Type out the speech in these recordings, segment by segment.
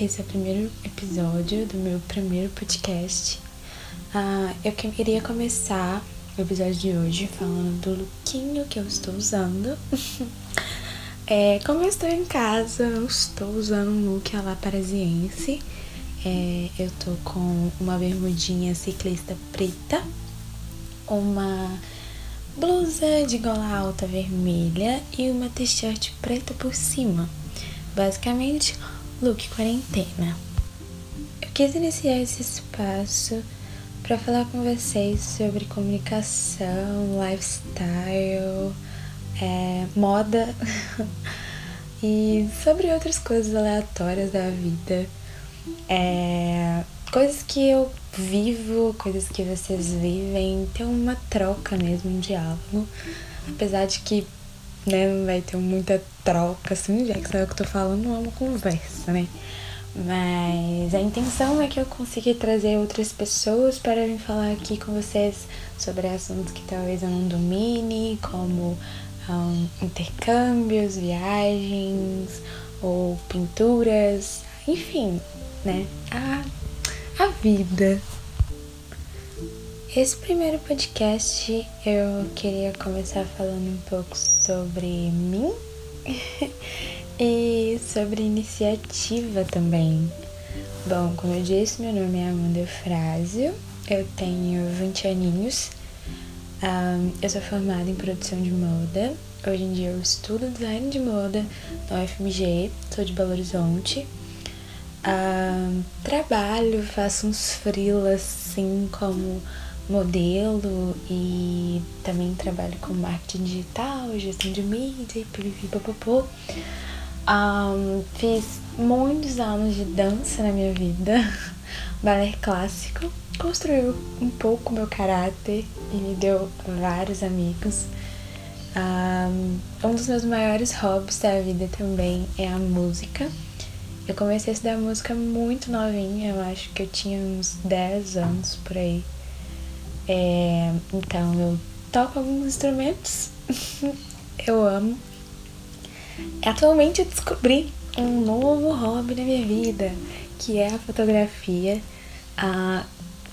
Esse é o primeiro episódio do meu primeiro podcast. Uh, eu queria começar o episódio de hoje falando do lookinho que eu estou usando. é, como eu estou em casa, eu estou usando um look à la parisiense. É, eu tô com uma bermudinha ciclista preta, uma blusa de gola alta vermelha e uma t-shirt preta por cima. Basicamente, look quarentena. Eu quis iniciar esse espaço para falar com vocês sobre comunicação, lifestyle, é, moda e sobre outras coisas aleatórias da vida. É, coisas que eu vivo, coisas que vocês vivem, ter uma troca mesmo, um diálogo. Apesar de que né, não vai ter muita troca, assim, já que sabe o que eu tô falando, não é uma conversa, né? Mas a intenção é que eu consiga trazer outras pessoas para vir falar aqui com vocês sobre assuntos que talvez eu não domine, como um, intercâmbios, viagens ou pinturas, enfim, né? A, a vida. Esse primeiro podcast eu queria começar falando um pouco sobre mim e sobre iniciativa também. Bom, como eu disse, meu nome é Amanda Eufrásio, eu tenho 20 aninhos, um, eu sou formada em produção de moda. Hoje em dia eu estudo design de moda na UFMG, sou de Belo Horizonte. Uh, trabalho, faço uns frilas assim como modelo e também trabalho com marketing digital, gestão de mídia e pipipipopopô. Um, fiz muitos anos de dança na minha vida, balé clássico, construiu um pouco meu caráter e me deu vários amigos. Um, um dos meus maiores hobbies da vida também é a música. Eu comecei a estudar música muito novinha, eu acho que eu tinha uns 10 anos por aí. É, então eu toco alguns instrumentos, eu amo. Atualmente eu descobri um novo hobby na minha vida, que é a fotografia. Ah,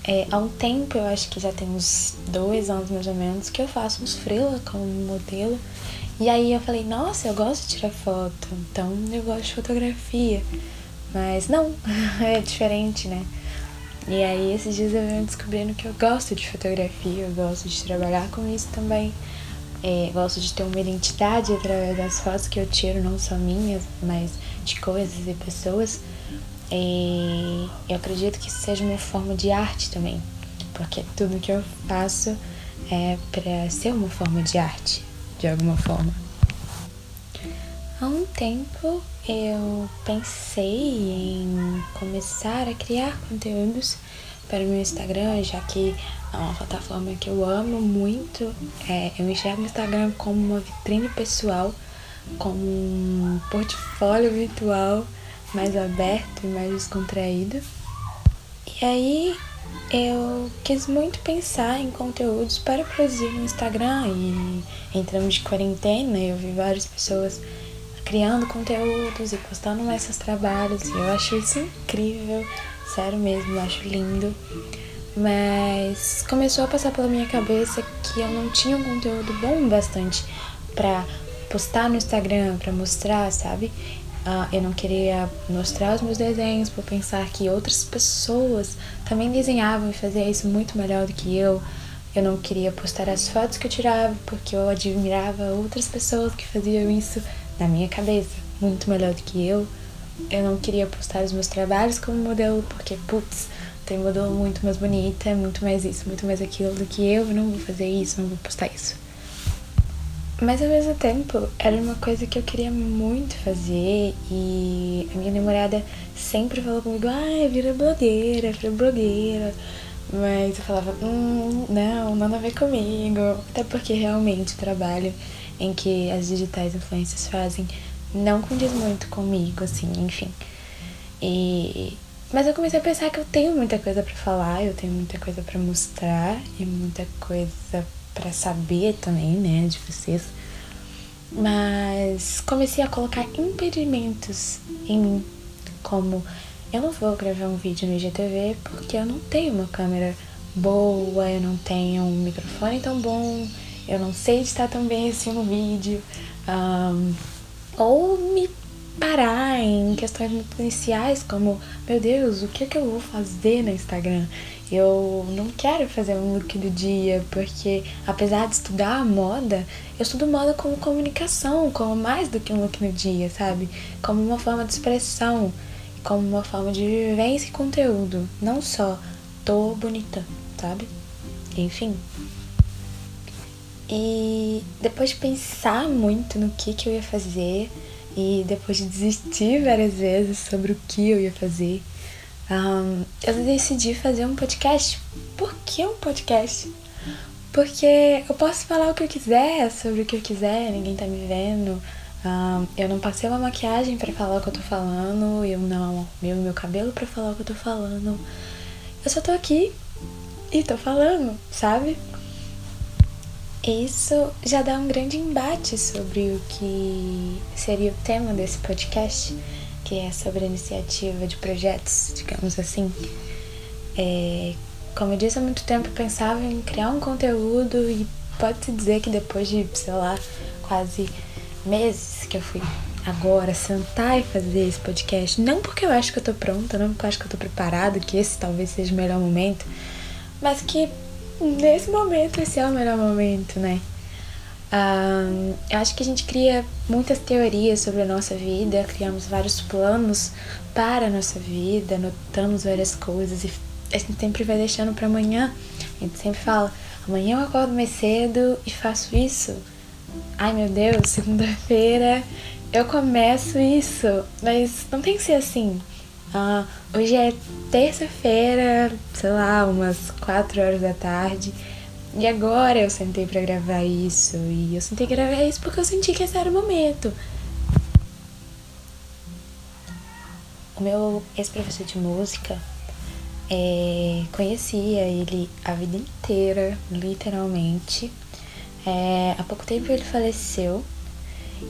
é, há um tempo, eu acho que já tem uns dois anos mais ou menos, que eu faço uns freela como modelo. E aí eu falei, nossa, eu gosto de tirar foto, então eu gosto de fotografia. Mas não, é diferente, né? E aí esses dias eu venho descobrindo que eu gosto de fotografia, eu gosto de trabalhar com isso também. É, gosto de ter uma identidade através das fotos que eu tiro, não só minhas, mas de coisas e pessoas. E eu acredito que isso seja uma forma de arte também, porque tudo que eu faço é para ser uma forma de arte, de alguma forma. Há um tempo eu pensei em começar a criar conteúdos para o meu Instagram, já que é uma plataforma que eu amo muito. É, eu enxergo o Instagram como uma vitrine pessoal, como um portfólio virtual mais aberto e mais descontraído. E aí eu quis muito pensar em conteúdos para produzir no Instagram e entramos de quarentena, eu vi várias pessoas criando conteúdos e postando mais seus trabalhos. E eu acho isso incrível, sério mesmo, eu acho lindo. Mas começou a passar pela minha cabeça que eu não tinha um conteúdo bom bastante para postar no Instagram, para mostrar, sabe? Uh, eu não queria mostrar os meus desenhos por pensar que outras pessoas também desenhavam e faziam isso muito melhor do que eu. Eu não queria postar as fotos que eu tirava porque eu admirava outras pessoas que faziam isso na minha cabeça, muito melhor do que eu. Eu não queria postar os meus trabalhos como modelo, porque, putz, tem modelo muito mais bonita, muito mais isso, muito mais aquilo do que eu. Não vou fazer isso, não vou postar isso. Mas ao mesmo tempo, era uma coisa que eu queria muito fazer e a minha namorada sempre falou comigo: ah, vira blogueira, vira blogueira. Mas eu falava: hum, não, nada a ver comigo. Até porque realmente o trabalho em que as digitais influências fazem não condiz muito comigo, assim, enfim. E mas eu comecei a pensar que eu tenho muita coisa para falar, eu tenho muita coisa para mostrar e muita coisa para saber também, né, de vocês. Mas comecei a colocar impedimentos em mim, como eu não vou gravar um vídeo no IGTV porque eu não tenho uma câmera boa, eu não tenho um microfone tão bom, eu não sei editar tão bem assim no vídeo. Um, ou me parar em questões muito iniciais, como, meu Deus, o que é que eu vou fazer no Instagram? Eu não quero fazer um look do dia, porque apesar de estudar moda, eu estudo moda como comunicação, como mais do que um look no dia, sabe? Como uma forma de expressão, como uma forma de vivência e conteúdo. Não só tô bonita, sabe? Enfim. E depois de pensar muito no que, que eu ia fazer, e depois de desistir várias vezes sobre o que eu ia fazer, um, eu decidi fazer um podcast. Por que um podcast? Porque eu posso falar o que eu quiser sobre o que eu quiser, ninguém tá me vendo. Um, eu não passei uma maquiagem para falar o que eu tô falando, eu não meu meu cabelo para falar o que eu tô falando. Eu só tô aqui e tô falando, sabe? Isso já dá um grande embate sobre o que seria o tema desse podcast, que é sobre a iniciativa de projetos, digamos assim. É, como eu disse há muito tempo, eu pensava em criar um conteúdo e pode-se dizer que depois de, sei lá, quase meses que eu fui agora sentar e fazer esse podcast, não porque eu acho que eu tô pronta, não porque eu acho que eu tô preparada, que esse talvez seja o melhor momento, mas que nesse momento esse é o melhor momento, né? Um, eu acho que a gente cria muitas teorias sobre a nossa vida, criamos vários planos para a nossa vida, anotamos várias coisas e a gente sempre vai deixando para amanhã. A gente sempre fala: amanhã eu acordo mais cedo e faço isso. Ai meu Deus, segunda-feira eu começo isso, mas não tem que ser assim. Uh, hoje é terça-feira, sei lá, umas 4 horas da tarde. E agora eu sentei para gravar isso. E eu sentei gravar isso porque eu senti que esse era o momento. O meu ex-professor de música, é, conhecia ele a vida inteira, literalmente. É, há pouco tempo ele faleceu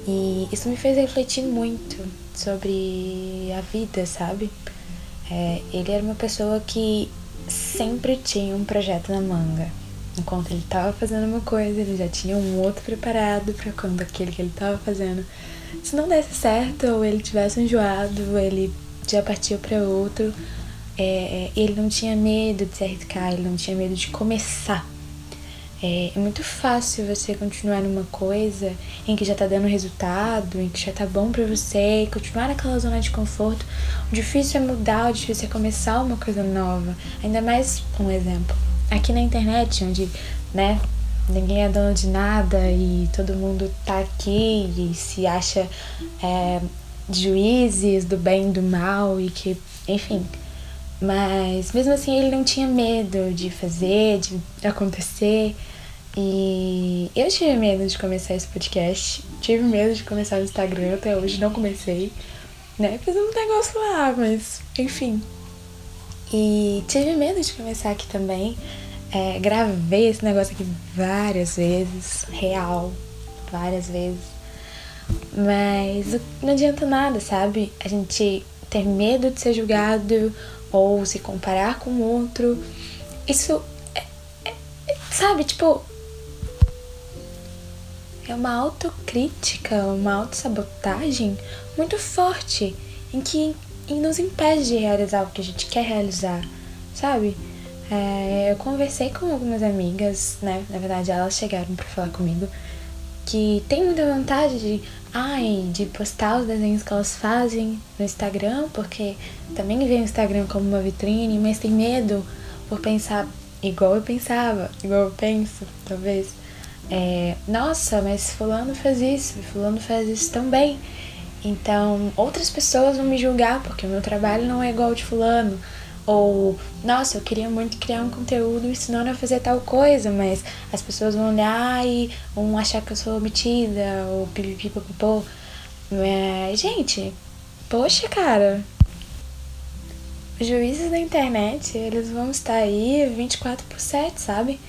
e isso me fez refletir muito sobre a vida, sabe? É, ele era uma pessoa que sempre tinha um projeto na manga. Enquanto ele estava fazendo uma coisa, ele já tinha um outro preparado para quando aquele que ele estava fazendo, se não desse certo ou ele tivesse enjoado, ele já partiu para outro. É, é, ele não tinha medo de se arriscar, ele não tinha medo de começar é, é, muito fácil você continuar numa coisa em que já tá dando resultado, em que já tá bom pra você, e continuar naquela zona de conforto. O difícil é mudar, o difícil é começar uma coisa nova. Ainda mais um exemplo. Aqui na internet, onde, né, ninguém é dono de nada e todo mundo tá aqui e se acha é, juízes do bem e do mal e que, enfim. Mas mesmo assim ele não tinha medo de fazer, de acontecer. E eu tive medo de começar esse podcast. Tive medo de começar o Instagram, até hoje não comecei. Né? Fiz um negócio lá, mas enfim. E tive medo de começar aqui também. É, gravei esse negócio aqui várias vezes, real, várias vezes. Mas não adianta nada, sabe? A gente ter medo de ser julgado ou se comparar com outro. Isso é, é, sabe, tipo, é uma autocrítica, uma autossabotagem muito forte em que em nos impede de realizar o que a gente quer realizar, sabe? É, eu conversei com algumas amigas, né? Na verdade, elas chegaram para falar comigo que tem muita vontade de, ai, de postar os desenhos que elas fazem no Instagram, porque também vê o Instagram como uma vitrine, mas tem medo por pensar igual eu pensava, igual eu penso, talvez. É, nossa, mas fulano faz isso, fulano faz isso também. Então, outras pessoas vão me julgar porque o meu trabalho não é igual ao de fulano. Ou, nossa, eu queria muito criar um conteúdo ensinando a fazer tal coisa, mas as pessoas vão olhar e vão achar que eu sou metida, ou pipipipopopô. Mas, gente, poxa, cara. Os juízes da internet, eles vão estar aí 24 por 7, sabe?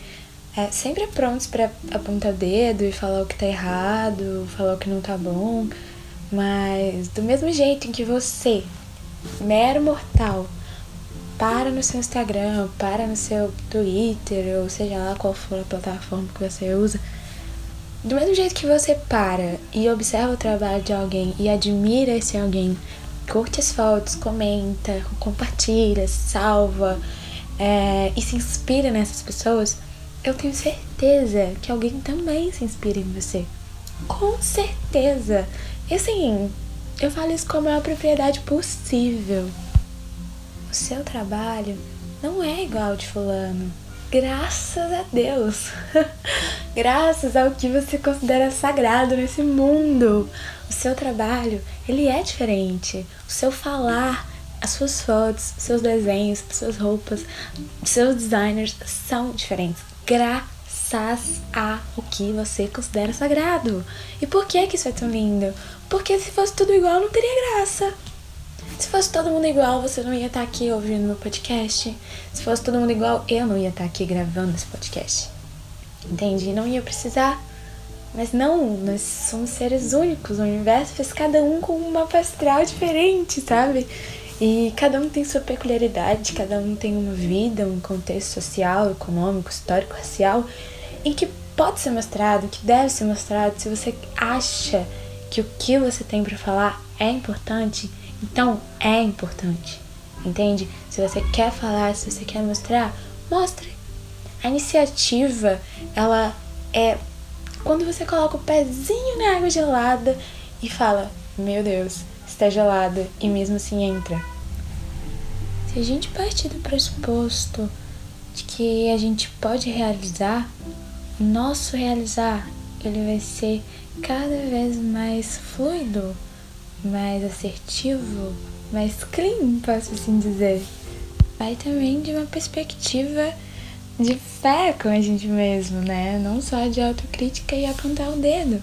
é, sempre prontos para apontar o dedo e falar o que tá errado, falar o que não tá bom, mas do mesmo jeito em que você, mero mortal, para no seu Instagram, para no seu Twitter, ou seja lá qual for a plataforma que você usa, do mesmo jeito que você para e observa o trabalho de alguém e admira esse alguém, curte as fotos, comenta, compartilha, salva é, e se inspira nessas pessoas, eu tenho certeza que alguém também se inspira em você. Com certeza. E assim, eu falo isso com a maior propriedade possível. Seu trabalho não é igual de fulano. Graças a Deus. Graças ao que você considera sagrado nesse mundo. O seu trabalho, ele é diferente. O seu falar, as suas fotos, seus desenhos, suas roupas, seus designers são diferentes graças a o que você considera sagrado. E por que que isso é tão lindo? Porque se fosse tudo igual, não teria graça. Se fosse todo mundo igual, você não ia estar aqui ouvindo meu podcast. Se fosse todo mundo igual, eu não ia estar aqui gravando esse podcast. Entende? Não ia precisar. Mas não, nós somos seres únicos. O universo fez cada um com uma astral diferente, sabe? E cada um tem sua peculiaridade, cada um tem uma vida, um contexto social, econômico, histórico, racial, em que pode ser mostrado, que deve ser mostrado. Se você acha que o que você tem para falar é importante, então é importante. Entende? Se você quer falar, se você quer mostrar, mostre. A iniciativa, ela é quando você coloca o pezinho na água gelada e fala: Meu Deus, está gelada e mesmo assim entra. Se a gente partir do pressuposto de que a gente pode realizar, o nosso realizar ele vai ser cada vez mais fluido, mais assertivo, mais clean, posso assim dizer. Vai também de uma perspectiva de fé com a gente mesmo, né? Não só de autocrítica e apontar o dedo.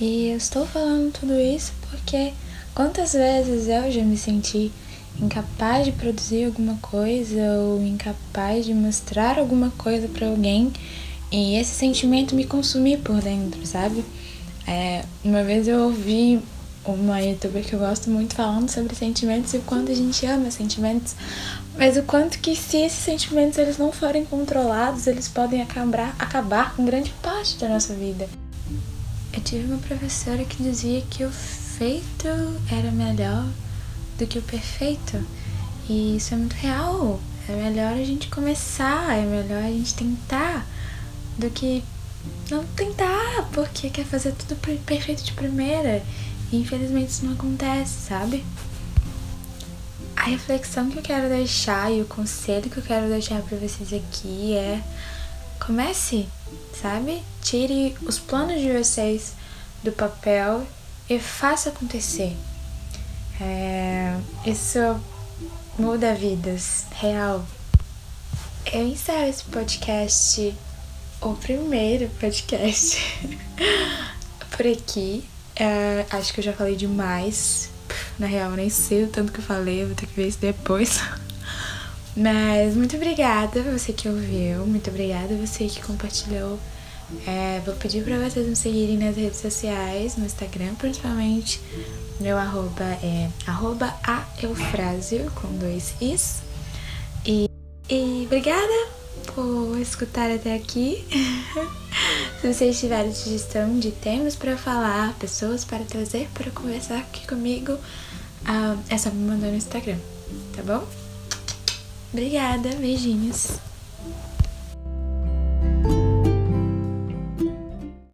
E eu estou falando tudo isso porque quantas vezes eu já me senti incapaz de produzir alguma coisa ou incapaz de mostrar alguma coisa para alguém e esse sentimento me consumir por dentro, sabe? É, uma vez eu ouvi uma youtuber que eu gosto muito falando sobre sentimentos e o quanto a gente ama sentimentos, mas o quanto que se esses sentimentos eles não forem controlados, eles podem acabar, acabar com grande parte da nossa vida. Eu tive uma professora que dizia que o feito era melhor do que o perfeito. E isso é muito real. É melhor a gente começar, é melhor a gente tentar do que não tentar, porque quer fazer tudo perfeito de primeira. E infelizmente isso não acontece, sabe? A reflexão que eu quero deixar e o conselho que eu quero deixar para vocês aqui é comece, sabe? Tire os planos de vocês do papel e faça acontecer. É, isso muda vidas, real. Eu encerro esse podcast, o primeiro podcast, por aqui. É, acho que eu já falei demais. Na real, nem sei o tanto que eu falei, vou ter que ver isso depois. Mas muito obrigada você que ouviu, muito obrigada você que compartilhou é, vou pedir para vocês me seguirem nas redes sociais, no Instagram principalmente. Meu arroba é arroba aeufrásio, com dois is. E, e obrigada por escutar até aqui. Se vocês tiverem sugestão de temas para falar, pessoas para trazer para conversar aqui comigo, uh, é só me mandar no Instagram, tá bom? Obrigada, beijinhos.